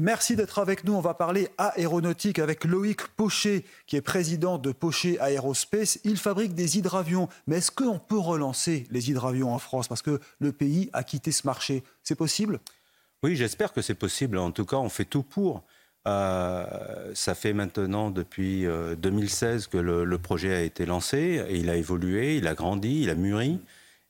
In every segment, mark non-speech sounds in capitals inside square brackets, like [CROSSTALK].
Merci d'être avec nous. On va parler aéronautique avec Loïc Pochet, qui est président de Pochet Aerospace. Il fabrique des hydravions. Mais est-ce qu'on peut relancer les hydravions en France? Parce que le pays a quitté ce marché. C'est possible? Oui, j'espère que c'est possible. En tout cas, on fait tout pour. Euh, ça fait maintenant depuis euh, 2016 que le, projet a été lancé. Il a évolué, il a grandi, il a mûri.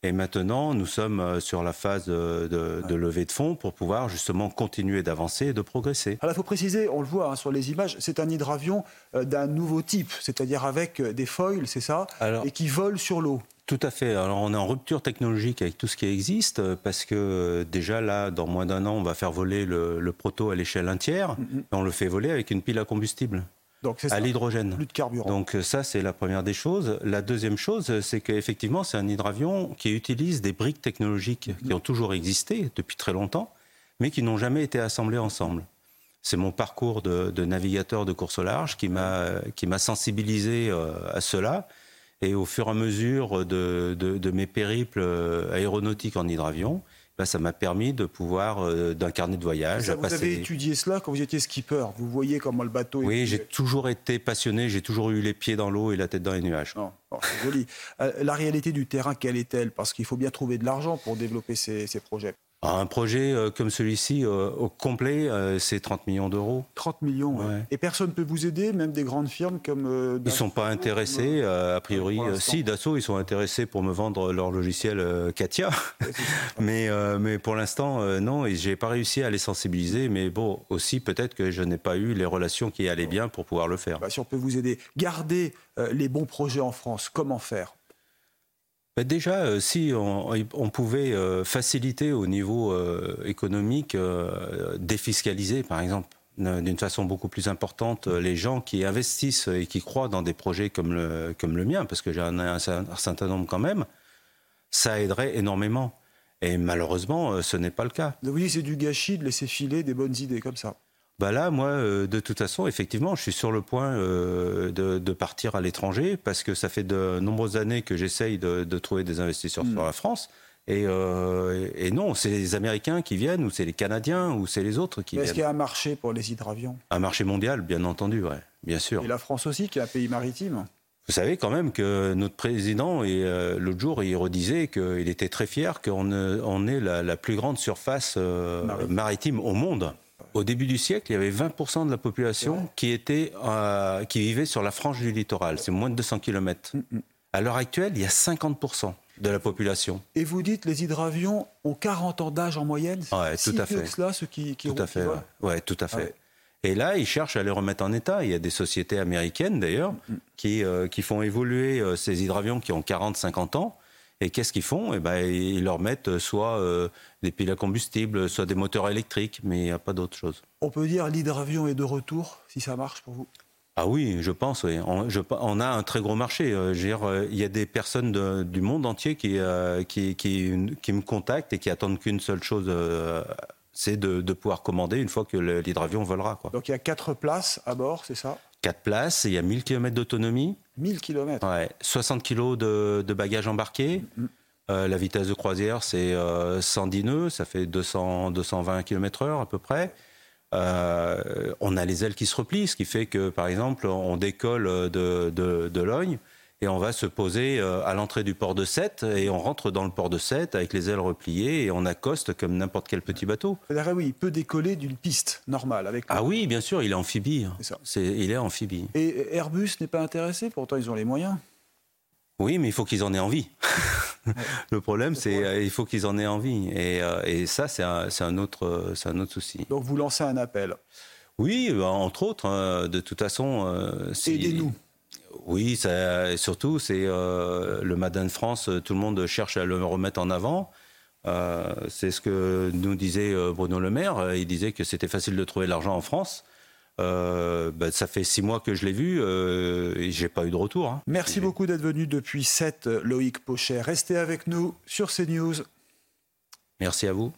Et maintenant, nous sommes euh, sur la phase de, de, de levée de fonds pour pouvoir justement continuer d'avancer et de progresser. Alors, il faut préciser, on le voit hein, sur les images, c'est un hydravion euh, d'un nouveau type, c'est-à-dire avec euh, des foils, c'est ça, Alors, et qui vole sur l'eau. Tout à fait. Alors on est en rupture technologique avec tout ce qui existe parce que déjà là, dans moins d'un an, on va faire voler le, le proto à l'échelle un tiers. Mm -hmm. On le fait voler avec une pile à combustible. Donc à l'hydrogène. Plus de carburant. Donc ça, c'est la première des choses. La deuxième chose, c'est qu'effectivement, c'est un hydravion qui utilise des briques technologiques qui ont toujours existé depuis très longtemps, mais qui n'ont jamais été assemblées ensemble. C'est mon parcours de, de, navigateur de course au large qui m'a sensibilisé euh, à cela. Et au fur et à mesure de, de, de mes périples euh, aéronautiques en hydravion, ben, ça m'a permis de pouvoir, euh, d'un carnet de voyage. Ça, vous passer... avez étudié cela quand vous étiez skipper Vous voyez comment le bateau. Oui, j'ai toujours été passionné, j'ai toujours eu les pieds dans l'eau et la tête dans les nuages. Oh, c'est joli. Euh, la réalité du terrain, quelle est-elle? Parce qu'il faut bien trouver de l'argent pour développer ces, ces projets. Un projet euh, comme celui-ci, euh, au complet, euh, c'est 30 millions d'euros. 30 millions, ouais. Ouais. Et personne ne peut vous aider, même des grandes firmes comme... ils ne sont pas intéressés, a priori. si, Dassault, ils sont intéressés pour me vendre leur logiciel Katia. [LAUGHS] mais, mais pour l'instant, non, je n'ai pas réussi à les sensibiliser. Mais bon, aussi, peut-être que je n'ai pas eu les relations qui allaient bien pour pouvoir le faire. Bah, si on peut vous aider, garder les bons projets en France, comment faire? Déjà, euh, si on, pouvait euh, faciliter au niveau euh, économique, défiscaliser par exemple, d'une façon beaucoup plus importante, les gens qui investissent et qui croient dans des projets comme le, mien, parce que j'en ai un, un, certain nombre quand même, ça aiderait énormément. Et malheureusement, ce n'est pas le cas. Oui, c'est du gâchis de laisser filer des bonnes idées comme ça. Bah là, moi, euh, de toute façon, effectivement, je suis sur le point euh, de, de, partir à l'étranger parce que ça fait de nombreuses années que j'essaye de, de, trouver des investisseurs mmh. sur la France. Et, euh, et non, c'est les Américains qui viennent, ou c'est les Canadiens, ou c'est les autres qui Est-ce viennent. qu'il y a un marché pour les hydravions? Un marché mondial, bien entendu, ouais, bien sûr. Et la France aussi, qui est un pays maritime? Vous savez quand même que notre président, et euh, l'autre jour, il redisait qu'il était très fier qu'on on ait la, la, plus grande surface euh, maritime. maritime au monde. Au début du siècle, il y avait 20% de la population qui, était, euh, qui vivait sur la frange du littoral. C'est moins de 200 km. Mm -hmm. À l'heure actuelle, il y a 50% de la population. Et vous dites les hydravions ont 40 ans d'âge en moyenne Oui, tout à fait. Cela, ceux qui, qui tout à fait. Ouais. ouais. tout à fait. Ouais. Et là, ils cherchent à les remettre en état. Il y a des sociétés américaines, d'ailleurs, mm -hmm. qui, euh, qui font évoluer euh, ces hydravions qui ont 40-50 ans. Et qu'est-ce qu'ils font? Eh ben, Ils leur mettent soit euh, des piles à combustible, soit des moteurs électriques, mais il n'y a pas d'autre chose. On peut dire l'hydravion est de retour, si ça marche pour vous? Ah oui, je pense. Oui. On, je, on, a un très gros marché. Euh, dire, euh, il y a des personnes de, du monde entier qui, euh, qui, qui, qui, me contactent et qui attendent qu'une seule chose, c'est de, de, pouvoir commander une fois que l'hydravion volera. Quoi. Donc il y a quatre places à bord, c'est ça? Quatre places, et il y a 1000 km d'autonomie. 1000 km ouais, 60 kg de, de, bagages embarqués. Mm -hmm. euh, la vitesse de croisière, c'est euh, 110 nœuds, ça fait 200, 220 km/h à peu près. Euh, on a les ailes qui se replient, ce qui fait que, par exemple, on décolle de, de, de Logne et on va se poser euh, à l'entrée du port de Sète et on rentre dans le port de Sète avec les ailes repliées et on accoste comme n'importe quel petit bateau. Oui, il peut décoller d'une piste normale avec. Ah oui, bien sûr, il est amphibie. C'est il est amphibie. Et Airbus n'est pas intéressé, pourtant ils ont les moyens. Oui, mais il faut qu'ils en aient envie. [LAUGHS] Le problème, c'est euh, il faut qu'ils en aient envie. Et, euh, et ça, c'est un, un, autre, un autre souci. Donc vous lancez un appel Oui, entre autres. De toute façon. Aidez-nous. Oui, ça, surtout, c'est euh, le Matin de France, tout le monde cherche à le remettre en avant. c'est ce que nous disait Bruno Le Maire. Il disait que c'était facile de trouver de l'argent en France. Euh, bah, ça fait six mois que je l'ai vu euh, et j'ai pas eu de retour. Hein. Merci beaucoup d'être venu depuis 7, Loïc Pochet. Restez avec nous sur CNews. Merci à vous.